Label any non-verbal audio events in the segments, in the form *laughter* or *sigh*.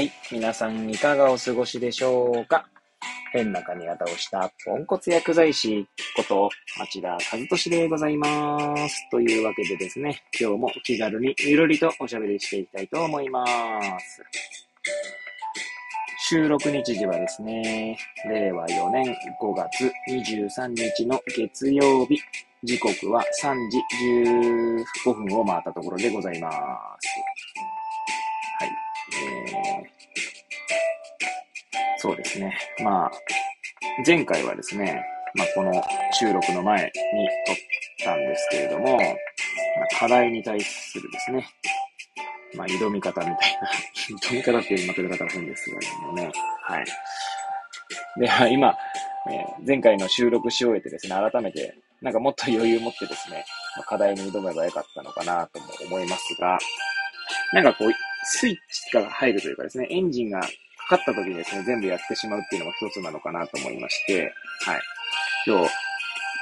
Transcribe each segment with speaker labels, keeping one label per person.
Speaker 1: はい。皆さんいかがお過ごしでしょうか？変な髪型をしたポンコツ薬剤師こと町田和俊でございます。というわけでですね、今日も気軽にゆるりとおしゃべりしていきたいと思います。収録日時はですね、令和4年5月23日の月曜日、時刻は3時15分を回ったところでございます。そうですね。まあ、前回はですね、まあ、この収録の前に撮ったんですけれども、まあ、課題に対するですね、まあ、挑み方みたいな、*laughs* 挑み方っていうまとめ方は変ですけれどもね、はい。で、まあ今、えー前回の収録し終えてですね、改めて、なんかもっと余裕持ってですね、まあ課題に挑めばよかったのかなとも思いますが、なんかこう、スイッチが入るというかですね、エンジンがかかった時にですね、全部やってしまうっていうのも一つなのかなと思いまして、はい。今日、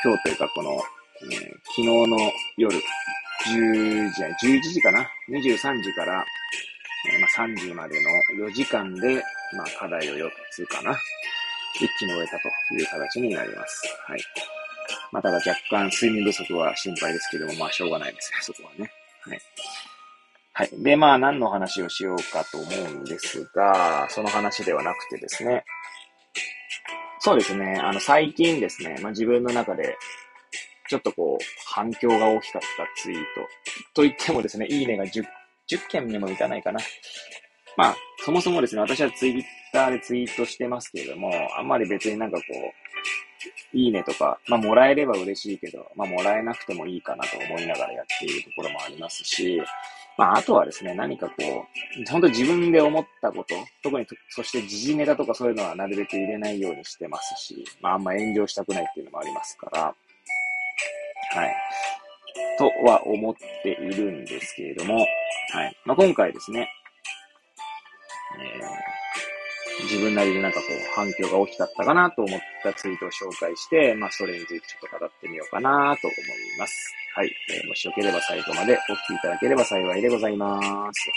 Speaker 1: 今日というかこの、えー昨日の夜、10時、11時かな ?23 時から、えーまあ、3時までの4時間で、まあ、課題を4つかな？一気に終えたという形になります。はい。まあ、ただ若干睡眠不足は心配ですけども、まあ、しょうがないですね、そこはね。はい。はい。で、まあ、何の話をしようかと思うんですが、その話ではなくてですね、そうですね、あの、最近ですね、まあ、自分の中で、ちょっとこう、反響が大きかったツイート。と言ってもですね、いいねが10、10件にもいかないかな。まあ、そもそもですね、私はツイッターでツイートしてますけれども、あんまり別になんかこう、いいねとか、まあ、もらえれば嬉しいけど、まあ、もらえなくてもいいかなと思いながらやっているところもありますし、まあ、あとはですね、何かこう、本当自分で思ったこと、特に、そして時事ネタとかそういうのはなるべく入れないようにしてますし、まあ、あんま炎上したくないっていうのもありますから、はい。とは思っているんですけれども、はい。まあ、今回ですね、えー自分なりになんかこう反響が大きかったかなと思ったツイートを紹介して、まあそれについてちょっと語ってみようかなと思います。はい。えーもしよければ最後までお聞きいただければ幸いでございます。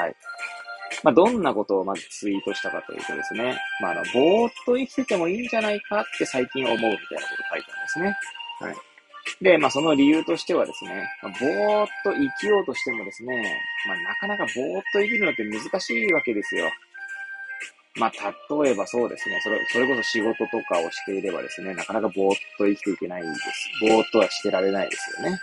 Speaker 1: はい。まあどんなことをまずツイートしたかというとですね、まああの、ぼーっと生きててもいいんじゃないかって最近思うみたいなことを書いたんですね。はい。で、まあその理由としてはですね、まあ、ぼーっと生きようとしてもですね、まあなかなかぼーっと生きるのって難しいわけですよ。まあ例えばそうですね、それ、それこそ仕事とかをしていればですね、なかなかぼーっと生きていけないです。ぼーっとはしてられないですよね。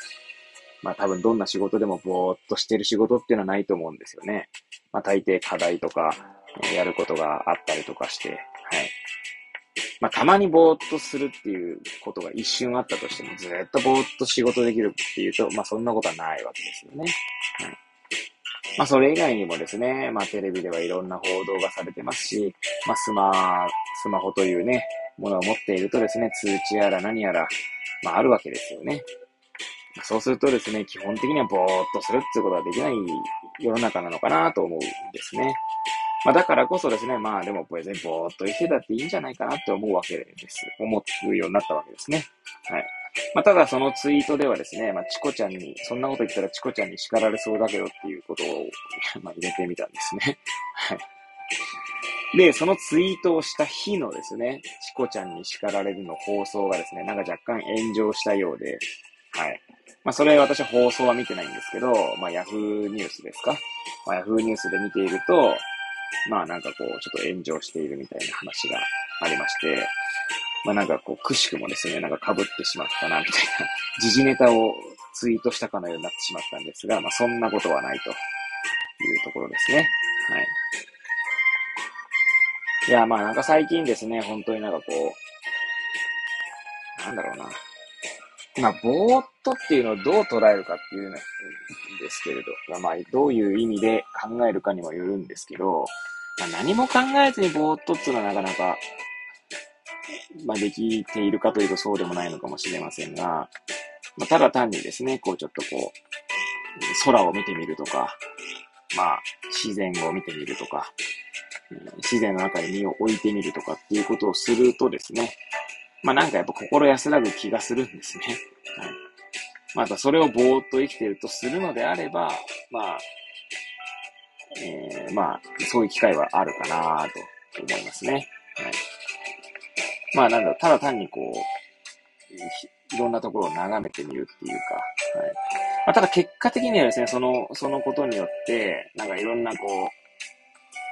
Speaker 1: まあ多分どんな仕事でもぼーっとしてる仕事っていうのはないと思うんですよね。まあ大抵課題とか、やることがあったりとかして、はい。まあ、たまにぼーっとするっていうことが一瞬あったとしても、ずっとぼーっと仕事できるっていうと、まあ、そんなことはないわけですよね。はい。まあ、それ以外にもですね、まあ、テレビではいろんな報道がされてますし、まあ、スマ、スマホというね、ものを持っているとですね、通知やら何やら、まあ、あるわけですよね。そうするとですね、基本的にはぼーっとするっていうことができない世の中なのかなと思うんですね。まあだからこそですね、まあでも別にぼーっと生きてたっていいんじゃないかなって思うわけです。思うようになったわけですね。はい。まあただそのツイートではですね、まあチコちゃんに、そんなこと言ったらチコちゃんに叱られそうだけどっていうことを、*laughs* ま入れてみたんですね。はい。で、そのツイートをした日のですね、チコちゃんに叱られるの放送がですね、なんか若干炎上したようで、はい。まあそれ私は放送は見てないんですけど、まあヤフーニュースですか？まあヤフーニュースで見ていると、まあなんかこう、ちょっと炎上しているみたいな話がありまして、まあなんかこう、くしくもですね、なんか被ってしまったな、みたいな、時事ネタをツイートしたかのようになってしまったんですが、まあそんなことはないというところですね。はい。いや、まあなんか最近ですね、本当になんかこう、なんだろうな。まあ、ぼーっとっていうのをどう捉えるかっていうんですけれど、まあ、どういう意味で考えるかにもよるんですけど、まあ、何も考えずにぼーっとっていうのはなかなか、まあ、できているかというとそうでもないのかもしれませんが、まあ、ただ単にですね、こうちょっとこう、空を見てみるとか、まあ、自然を見てみるとか、自然の中に身を置いてみるとかっていうことをするとですね、まあなんかやっぱ心安らぐ気がするんですね。はい。またそれをぼーっと生きているとするのであれば、まあ、えー、まあ、そういう機会はあるかなと思いますね。はい。まあ、なんだろう、ただ単にこう、いろんなところを眺めてみるっていうか、はい。まあ、ただ結果的にはですね、その、そのことによって、なんかいろんなこう、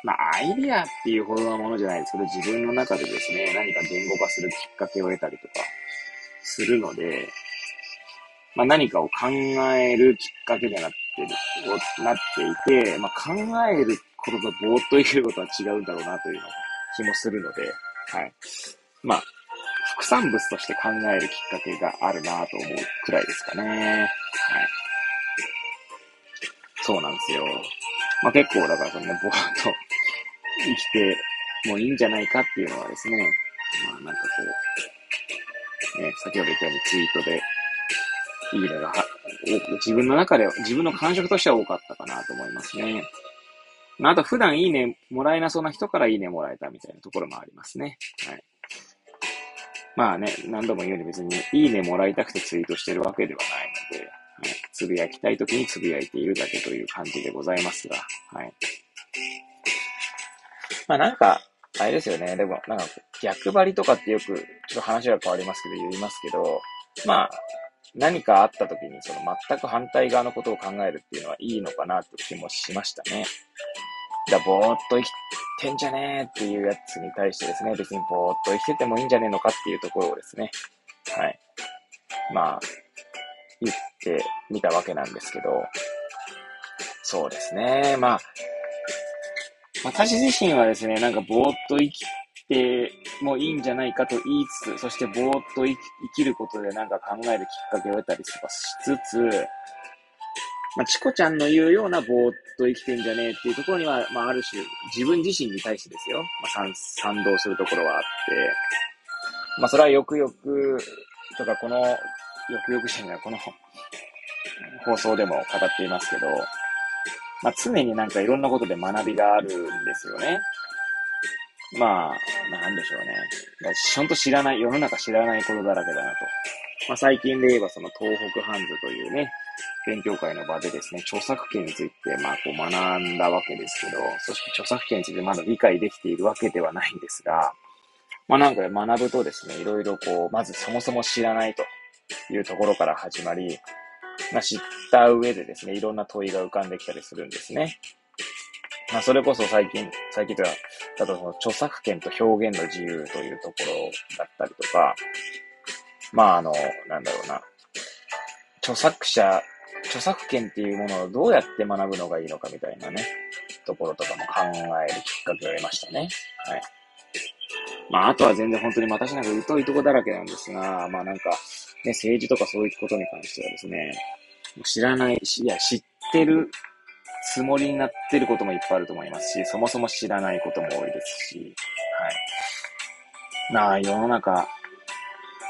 Speaker 1: まあ、アイディアっていうほどのものじゃないですけど、自分の中でですね、何か言語化するきっかけを得たりとかするので、まあ、何かを考えるきっかけになってる、なっていて、まあ、考えることとぼーっと生きることは違うんだろうなというの気もするので、はい。まあ、副産物として考えるきっかけがあるなと思うくらいですかね。はい。そうなんですよ。まあ結構、だからそのね、ぼーっと生きてもいいんじゃないかっていうのはですね、まあなんかこう、ね、先ほど言ったようにツイートで、いいねが自分の中で、自分の感触としては多かったかなと思いますね。まあ、あと普段いいねもらえなそうな人からいいねもらえたみたいなところもありますね。はい。まあね、何度も言うように別にいいねもらいたくてツイートしてるわけではないので、はい、つぶやきたい時につぶやいているだけという感じでございますが、はい。まあなんか、あれですよね。でも、なんか逆張りとかってよく、ちょっと話が変わりますけど、言いますけど、まあ、何かあった時にその全く反対側のことを考えるっていうのはいいのかなって気もしましたね。だぼーっと生きてんじゃねーっていうやつに対してですね、別にぼーっと生きててもいいんじゃねえのかっていうところをですね、はい。まあ、言ってみたわけなんですけど、そうですね。まあ、私自身はですね、なんかぼーっと生きてもいいんじゃないかと言いつつ、そしてぼーっと生きることでなんか考えるきっかけを得たりとかしつつ、まあ、チコちゃんの言うようなぼーっと生きてんじゃねえっていうところには、まあ、ある種、自分自身に対してですよ。まあ、賛同するところはあって、まあ、それはよくよく、とか、この、よくよくしない、この放送でも語っていますけど、まあ、常になんかいろんなことで学びがあるんですよね。まあ、なんでしょうね。ほんと知らない、世の中知らないことだらけだなと。まあ、最近で言えばその東北ハンズというね、勉強会の場でですね、著作権について、まあ、こう学んだわけですけど、そして著作権についてまだ理解できているわけではないんですが、まあなんか学ぶとですね、いろいろこう、まずそもそも知らないというところから始まり、まあ知った上でですね、いろんな問いが浮かんできたりするんですね。まあそれこそ最近、最近では、だとその著作権と表現の自由というところだったりとか、まああの、なんだろうな、著作者著作権っていうものをどうやって学ぶのがいいのかみたいなね、ところとかも考えるきっかけを得ましたね。はい。まあ、あとは全然本当に私なんか疎いとこだらけなんですが、まあなんか、ね、政治とかそういうことに関してはですね、知らないし、いや、知ってるつもりになってることもいっぱいあると思いますし、そもそも知らないことも多いですし、はい。なあ、世の中、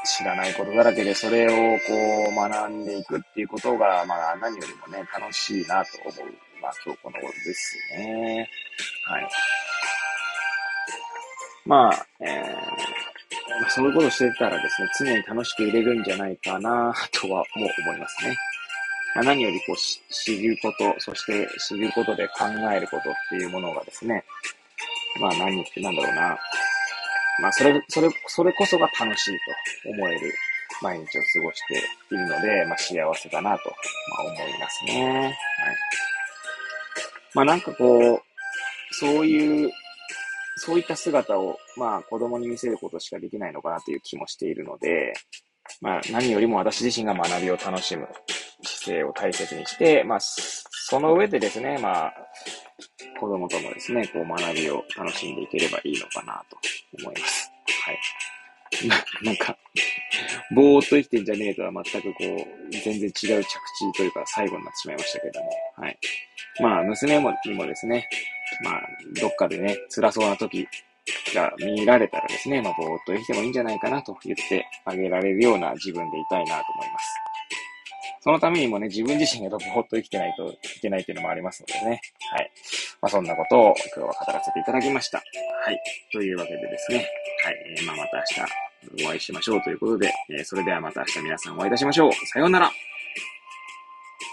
Speaker 1: 知らないことだらけで、それをこう学んでいくっていうことが、まあ何よりもね、楽しいなと思う、まあ今日この頃ですね。はい。まあ、えー、まあ、まそういうことしてたらですね、常に楽しく入れるんじゃないかな *laughs* とはもう思いますね。まあ、何よりこう知ること、そして知ることで考えることっていうものがですね、まあ何言ってなんだろうな、まあ、それ、それ、それこそが楽しいと思える毎日を過ごしているので、まあ、幸せだなと、まあ、思いますね。はい。まあ、なんかこう、そういう、そういった姿を、まあ、子供に見せることしかできないのかなという気もしているので、まあ、何よりも私自身が学びを楽しむ姿勢を大切にして、まあ、その上でですね、まあ、子供ともですね、こう学びを楽しんでいければいいのかなと思います。はい。な、なんか、ぼーっと生きてんじゃねえとは全くこう、全然違う着地というか最後になってしまいましたけども、はい。まあ、娘もにもですね、まあ、どっかでね、辛そうな時が見られたらですね、まあ、ぼーっと生きてもいいんじゃないかなと言ってあげられるような自分でいたいなと思います。そのためにもね、自分自身がぼーっと生きてないといけないっていうのもありますのでね。はい。まあ、そんなことを今日は語らせていただきました。はい。というわけでですね。はい。えー、まあ、また明日お会いしましょうということで、えー、それではまた明日皆さんお会いいたしましょう。さようなら。